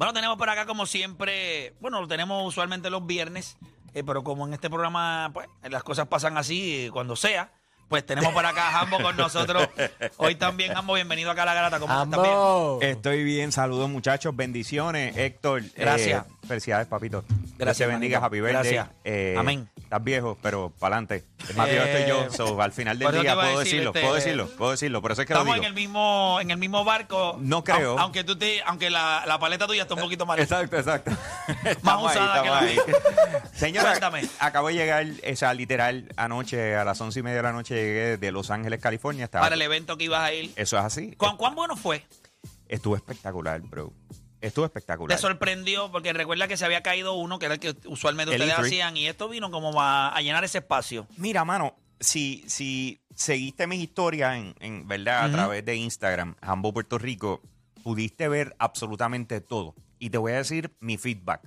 Bueno, tenemos por acá como siempre, bueno, lo tenemos usualmente los viernes, eh, pero como en este programa, pues, las cosas pasan así eh, cuando sea, pues tenemos por acá a Jambo con nosotros. Hoy también, Jambo, bienvenido acá a La Garata. ¿Cómo estás? Bien? Estoy bien, saludos muchachos, bendiciones, Héctor. eh, Gracias. felicidades, papito. Gracias, Dios te bendiga, manito. happy birthday. Gracias. Eh, Amén. Estás viejo, pero para adelante. Más viejo estoy yo, so, al final del día a puedo decir, decirlo, este, puedo decirlo, puedo decirlo, por eso es que lo Estamos digo. en el mismo, en el mismo barco. No creo. Au- Aunque tú te, aunque la, la paleta tuya está un poquito mal. Exacto, exacto. Estamos usada que la ahí. Señora, Cuéntame. acabo de llegar, o sea, literal, anoche, a las once y media de la noche llegué de Los Ángeles, California. Estaba, Para el evento que ibas a ir. Eso es así. ¿Cuán, cuán bueno fue? Estuvo espectacular, bro. Estuvo espectacular. Te sorprendió porque recuerda que se había caído uno que era el que usualmente El ustedes E3. hacían y esto vino como a, a llenar ese espacio. Mira, mano, si, si seguiste mis historias en, en verdad Ujú. a través de Instagram, Jambo Puerto Rico, pudiste ver absolutamente todo. Y te voy a decir mi feedback.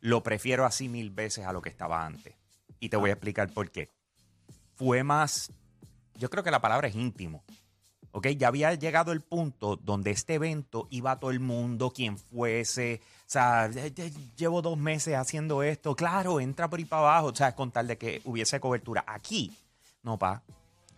Lo prefiero así mil veces a lo que estaba antes. Y te voy a explicar por qué. Fue más, yo creo que la palabra es íntimo. ¿Ok? Ya había llegado el punto donde este evento iba a todo el mundo, quien fuese. O sea, llevo dos meses haciendo esto. Claro, entra por ahí para abajo. O sea, con tal de que hubiese cobertura. Aquí, no, pa.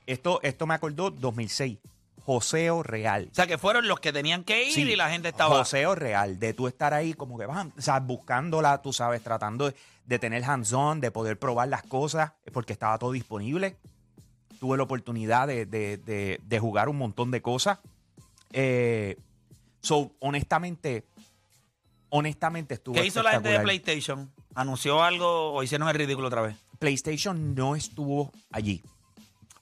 Esto, esto me acordó 2006. Joseo Real. O sea, que fueron los que tenían que ir Sí, y la gente estaba. Joseo real, de tú estar ahí como que vas, o sea, buscándola, tú sabes, tratando de, de tener hands-on, de poder probar las cosas, porque estaba todo disponible. Tuve la oportunidad de, de- de- de jugar un montón de cosas. Eh, so, honestamente, honestamente estuvo ¿Qué hizo la gente de. PlayStation? ¿Anunció algo o hicieron el ridículo otra vez? PlayStation no estuvo allí.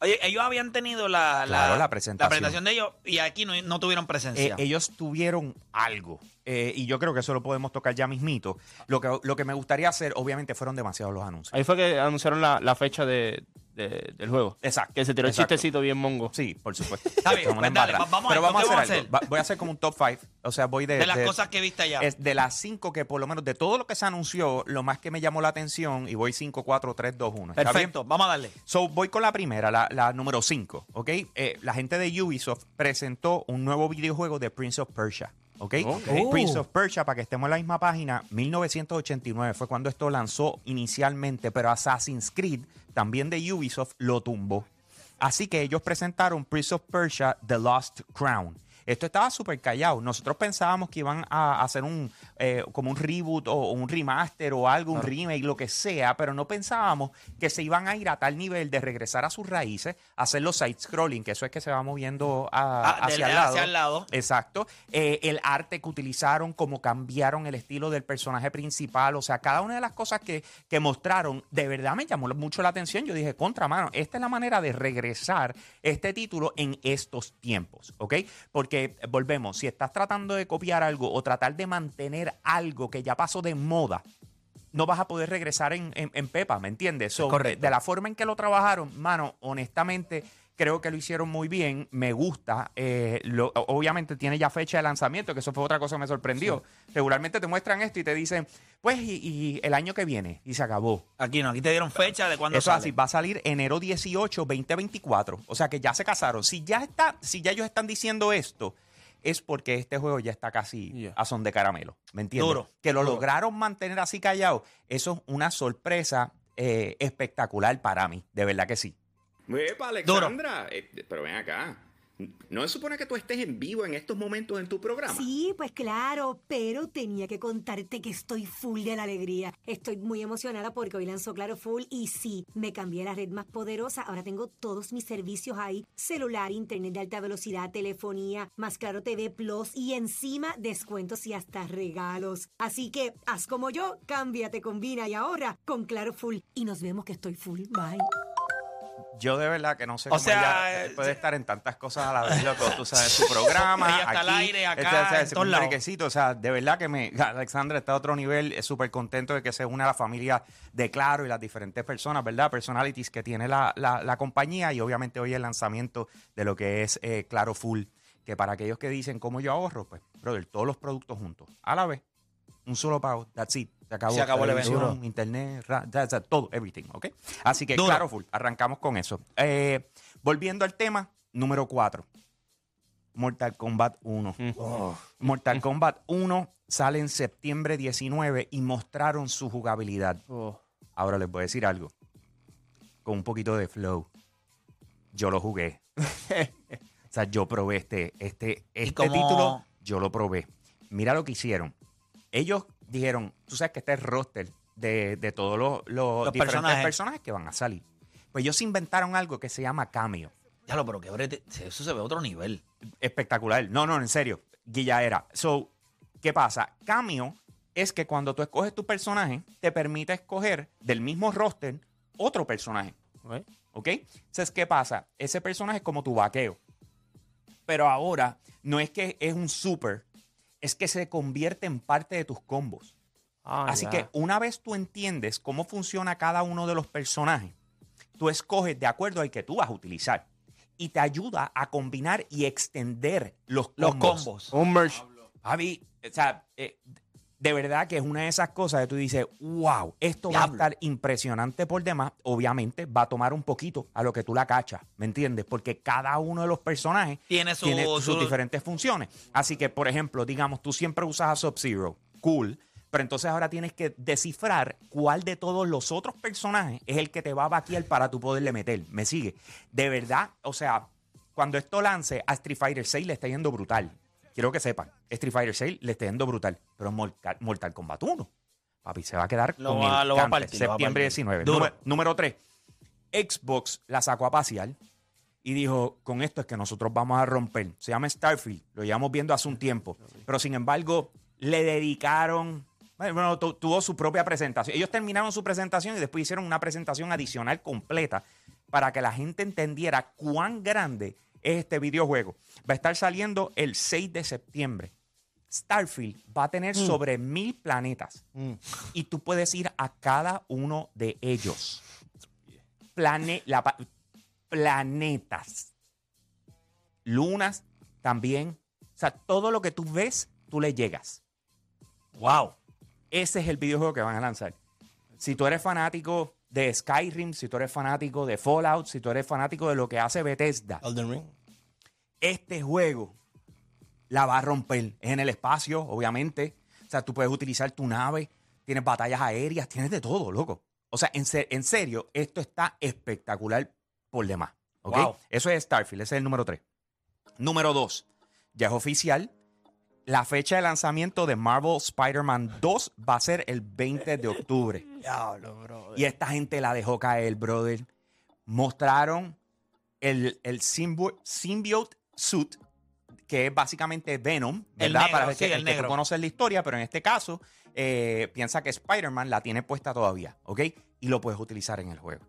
Oye, ellos habían tenido la, Claro, la presentación. de ellos y aquí no, no tuvieron Eh, presencia. ellos tuvieron algo. eh, y yo creo que eso lo podemos tocar ya mismito. Lo que, lo que me gustaría hacer, obviamente, fueron demasiados los anuncios. Ahí fue que anunciaron la, la fecha de, de- del juego. Exacto. Que se tiró el exacto. chistecito bien mongo. Sí, por supuesto. Está bien, pues dale, vamos a Pero ver, vamos a ¿qué hacer vamos a algo. Va- Voy a hacer como un top 5. O sea, voy de. de las de- cosas que viste allá. es de las 5 que, por lo menos, de todo lo que se anunció, lo más que me llamó la atención, y voy 5, 4, 3, 2, 1. ¿Está bien? Perfecto, vamos a darle. So, voy con la primera, la, la número 5, ¿ok? Eh, la gente de Ubisoft presentó un nuevo videojuego de Prince of Persia, ¿ok? Ok. Prince of Persia, para que estemos en la misma página, 1989 fue cuando esto lanzó inicialmente, pero Assassin's Creed, también de Ubisoft, lo tumbó. Así que ellos presentaron Prince of Persia The Lost Crown. Esto estaba súper callado. Nosotros pensábamos que iban a hacer un eh, como un reboot o un remaster o algo, un remake, lo que sea, pero no pensábamos que se iban a ir a tal nivel de regresar a sus raíces, hacer los side-scrolling, que eso es que se va moviendo a- Ah, hacia, el lado. hacia el lado. Exacto. Eh, el arte que utilizaron, cómo cambiaron el estilo del personaje principal, o sea, cada una de las cosas que, que mostraron, de verdad me llamó mucho la atención. Yo dije, contra mano, esta es la manera de regresar este título en estos tiempos, ¿ok? Porque eh, volvemos, si estás tratando de copiar algo o tratar de mantener algo que ya pasó de moda, no vas a poder regresar en, en- en Pepa, ¿me entiendes? So, correcto. De la forma en que lo trabajaron, mano, honestamente, creo que lo hicieron muy bien. Me gusta. eh, lo- obviamente tiene ya fecha de lanzamiento, que eso fue otra cosa que me sorprendió. Regularmente te muestran esto y te dicen, pues, y, y el año que viene, y se acabó. Aquí no, aquí te dieron fecha de cuándo Eso es sale. así, va a salir enero 18, 2024. O sea que ya se casaron. Si ya está, si ya ellos están diciendo esto, es porque este juego ya está casi a son de caramelo. ¿Me entiendes? Duro, que lo duro. lograron mantener así callado. Eso es una sorpresa eh, espectacular para mí. De verdad que sí. Epa, Alexandra, eh, pero ven acá. ¿No se supone que tú estés en vivo en estos momentos en tu programa? Sí, pues claro, pero tenía que contarte que estoy full de la alegría. Estoy muy emocionada porque hoy lanzó Claro Full y sí, me cambié a la red más poderosa. Ahora tengo todos mis servicios ahí: celular, internet de alta velocidad, telefonía, más Claro TV Plus y encima descuentos y hasta regalos. Así que haz como yo, cámbiate, combina y ahora con Claro Full. Y nos vemos que estoy full. Bye. Yo de verdad que no sé O cómo sea, ella eh, puede estar en tantas cosas a la vez, loco. Tú sabes, su programa, Ella está al aquí, aire, acá, este, en lados. requisito, O sea, de verdad que me... Alexandra está a otro nivel. Es súper contento de que se une a la familia de Claro y las diferentes personas, ¿verdad? Personalities que tiene la, la- la compañía y obviamente hoy el lanzamiento de lo que es eh, Claro Full. Que para aquellos que dicen, ¿cómo yo ahorro? Pues, brother, todos los productos juntos, a la vez. Un solo pago, that's it. Se acabó, Se acabó el evento. Internet, ra- todo, everything, ¿ok? Así que claro, full. Arrancamos con eso. Eh, volviendo al tema, número 4. Mortal Kombat 1. Mortal Kombat 1 sale en septiembre 19 y mostraron su jugabilidad. Oh. Ahora les voy a decir algo. Con un poquito de flow. Yo lo jugué. o sea, yo probé este, este, este título. Yo lo probé. Mira lo que hicieron. Ellos dijeron, tú sabes que este es el roster de, de todos los, los Los diferentes personajes. personajes. que van a salir. Pues ellos inventaron algo que se llama cameo. Ya lo, pero que brete, eso se ve a otro nivel. Espectacular. No, no, en serio. Guilla era. So, ¿qué pasa? Cameo es que cuando tú escoges tu personaje, te permite escoger del mismo roster otro personaje. Ok. ¿Ok? Entonces, ¿qué pasa? Ese personaje es como tu vaqueo. Pero ahora no es que es un super, es que se convierte en parte de tus combos. Ah, Así que una vez tú entiendes cómo funciona cada uno de los personajes, tú escoges de acuerdo al que tú vas a utilizar. Y te ayuda a combinar y extender los Los combos. combos. Un merch. Javi, o sea, eh, de verdad que es una de esas cosas que tú dices, wow, esto va a estar impresionante por demás. Obviamente va a tomar un poquito a lo que tú la cachas, ¿me entiendes? Porque cada uno de los personajes Tiene su- sus su- diferentes funciones. Así que, por ejemplo, digamos, tú siempre usas a Sub-Zero, cool, pero entonces ahora tienes que descifrar cuál de todos los otros personajes es el que te va a vaquear para tú poderle meter. ¿Me sigue? De verdad, o sea, cuando esto lance a Street Fighter 6 le está yendo brutal. Quiero que sepan, Street Fighter 6 le está yendo brutal, pero Mortal, Mortal Kombat 1, papi, se va a quedar Lo con va- el lo va a partir, lo va a septiembre partir. 19. Duro. Número, número 3, Xbox la sacó a pasear y dijo, con esto es que nosotros vamos a romper. Se llama Starfield, lo llevamos viendo hace un tiempo, pero sin embargo le dedicaron, bueno, tu- tuvo su propia presentación. Ellos terminaron su presentación y después hicieron una presentación adicional completa para que la gente entendiera cuán grande es este videojuego. Va a estar saliendo el 6 de septiembre. Starfield va a tener sobre mil planetas y tú puedes ir a cada uno de ellos. Plane- la planetas. Lunas también. O sea, todo lo que tú ves, tú le llegas. Wow. Ese es el videojuego que van a lanzar. Si tú eres fanático de Skyrim, si tú eres fanático de Fallout, si tú eres fanático de lo que hace Bethesda, Elden Ring. este juego la va a romper. Es en el espacio, obviamente. O sea, tú puedes utilizar tu nave, tienes batallas aéreas, tienes de todo, loco. O sea, en, se- en serio, esto está espectacular por demás. ¿ok? Wow. Eso es Starfield, ese es el número 3. Número 2, ya es oficial. La fecha de lanzamiento de Marvel Spider-Man 2 va a ser el 20 de octubre. Diablo. Y esta gente la dejó caer, brother. Mostraron el, el symbiote suit, que es básicamente Venom, El ¿verdad? negro, Para el que, sí, el el que tú negro. conoces la historia, pero en este caso eh, piensa que Spider-Man la tiene puesta todavía, ¿ok? Y lo puedes utilizar en el juego.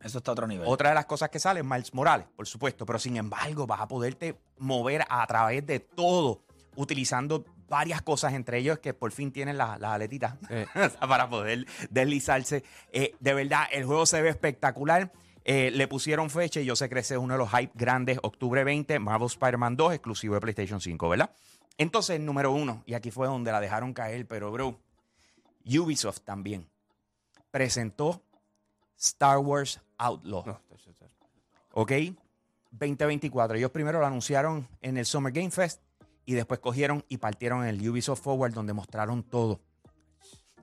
Eso está a otro nivel. Otra de las cosas que sale es Miles Morales, por supuesto, pero sin embargo vas a poderte mover a través de todo, utilizando varias cosas, entre ellos que por fin tienen las las aletitas para poder deslizarse. Eh, de verdad, el juego se ve espectacular. Eh, le pusieron fecha y yo sé que ese es uno de los hype grandes, octubre 20, Marvel Spider-Man 2, exclusivo de PlayStation 5, ¿verdad? Entonces, número uno, y aquí fue donde la dejaron caer, pero bro, Ubisoft también presentó Star Wars Outlaw. No. ¿Ok? 2024. Ellos primero lo anunciaron en el Summer Game Fest y después cogieron y partieron en el Ubisoft Forward donde mostraron todo.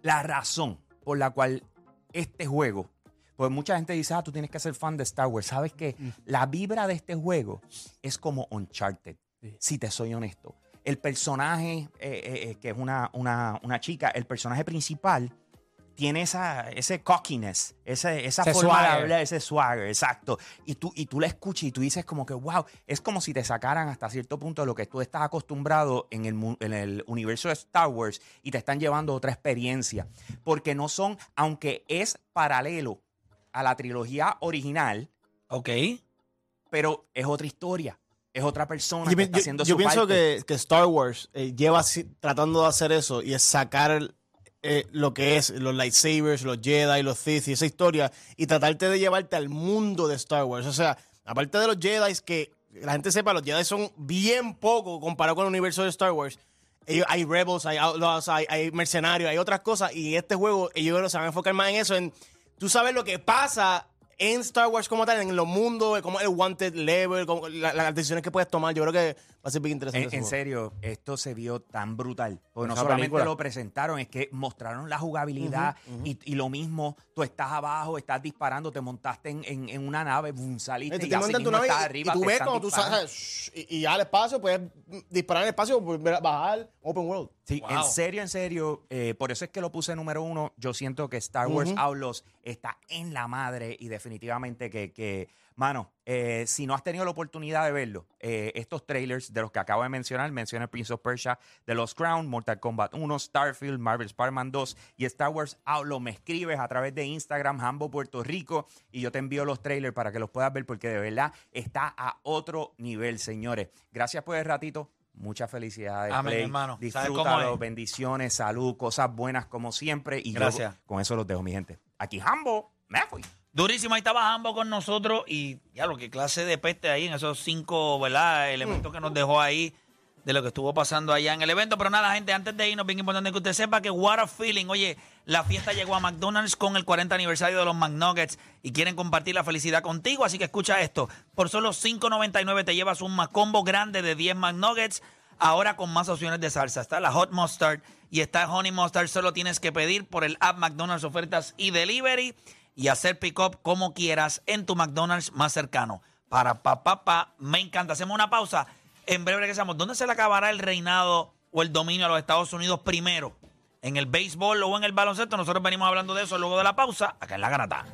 La razón por la cual este juego, pues mucha gente dice, ah, tú tienes que ser fan de Star Wars. ¿Sabes qué? La vibra de este juego es como Uncharted, Sí. si te soy honesto. El personaje, eh, eh, eh, que es una, una, una chica, el personaje principal tiene esa, ese cockiness, ese, esa Ese forma de hablar, ese swagger, exacto. Y tú, y tú la escuchas y tú dices como que, wow, es como si te sacaran hasta cierto punto de lo que tú estás acostumbrado en el, en el universo de Star Wars y te están llevando a otra experiencia. Porque no son, aunque es paralelo a la trilogía original, Ok. pero es otra historia. Es otra persona Yo, que está yo- haciendo yo su pienso parte. que, que Star Wars eh, lleva tratando de hacer eso y es sacar eh, lo que es los lightsabers, los Jedi, los Sith y esa historia y tratarte de llevarte al mundo de Star Wars. O sea, aparte de los Jedi, que la gente sepa, los Jedi son bien poco comparado con el universo de Star Wars. Hay Rebels, hay Mercenarios, hay otras cosas y este juego ellos se van a enfocar más en eso, en tú sabes lo que pasa en Star Wars como tal, en los mundos, como el wanted level, como la- las decisiones que puedes tomar. Yo creo que Va a ser bien interesante. En, serio, esto se vio tan brutal. Porque no solamente película. lo presentaron, es que mostraron la jugabilidad Y, y lo mismo, tú estás abajo, estás disparando, te montaste en, en- en una nave, boom, saliste tú y así mismo nave estás y- arriba. y tú ves cuando tú sales y, y al espacio, puedes disparar en el espacio, bajar, open world. Sí, Wow. en serio, en serio, eh, por eso es que lo puse número uno. Yo siento que Star Wars Ujú. Outlaws está en la madre y definitivamente que, que mano, eh, si no has tenido la oportunidad de verlo, eh, estos trailers de los que acabo de mencionar, mencioné Prince of Persia, The Lost Crown, Mortal Kombat 1, Starfield, Marvel Spider-Man 2 y Star Wars Outlaws, me escribes a través de Instagram, Hambo Puerto Rico, y yo te envío los trailers para que los puedas ver porque de verdad está a otro nivel, señores. Gracias por el ratito. Muchas felicidades. Amén, Play. hermano. ¿Sabes cómo Disfrútalo, es? bendiciones, salud, cosas buenas como siempre. Y yo Gracias. con eso los dejo, mi gente. Aquí Hambo, me fui. Durísimo, ahí estaba Hambo con nosotros y ya lo que clase de peste ahí en esos cinco, ¿verdad? Elementos que nos dejó ahí de lo que estuvo pasando allá en el evento. Pero nada, gente, antes de irnos, bien importante que usted sepa que what a feeling. Oye, la fiesta llegó a McDonald's con el 40 aniversario de los McNuggets y quieren compartir la felicidad contigo. Así que escucha esto. Por solo $5.99 te llevas un combo grande de 10 McNuggets. Ahora con más opciones de salsa. Está la Hot Mustard y está Honey Mustard. Solo tienes que pedir por el app McDonald's Ofertas y Delivery y hacer pick-up como quieras en tu McDonald's más cercano. Para pa, pa, pa, me encanta. Hacemos una pausa. En breve regresamos. ¿Dónde se le acabará el reinado o el dominio a los Estados Unidos primero? ¿En el béisbol o en el baloncesto? Nosotros venimos hablando de eso luego de la pausa, acá en La Garata.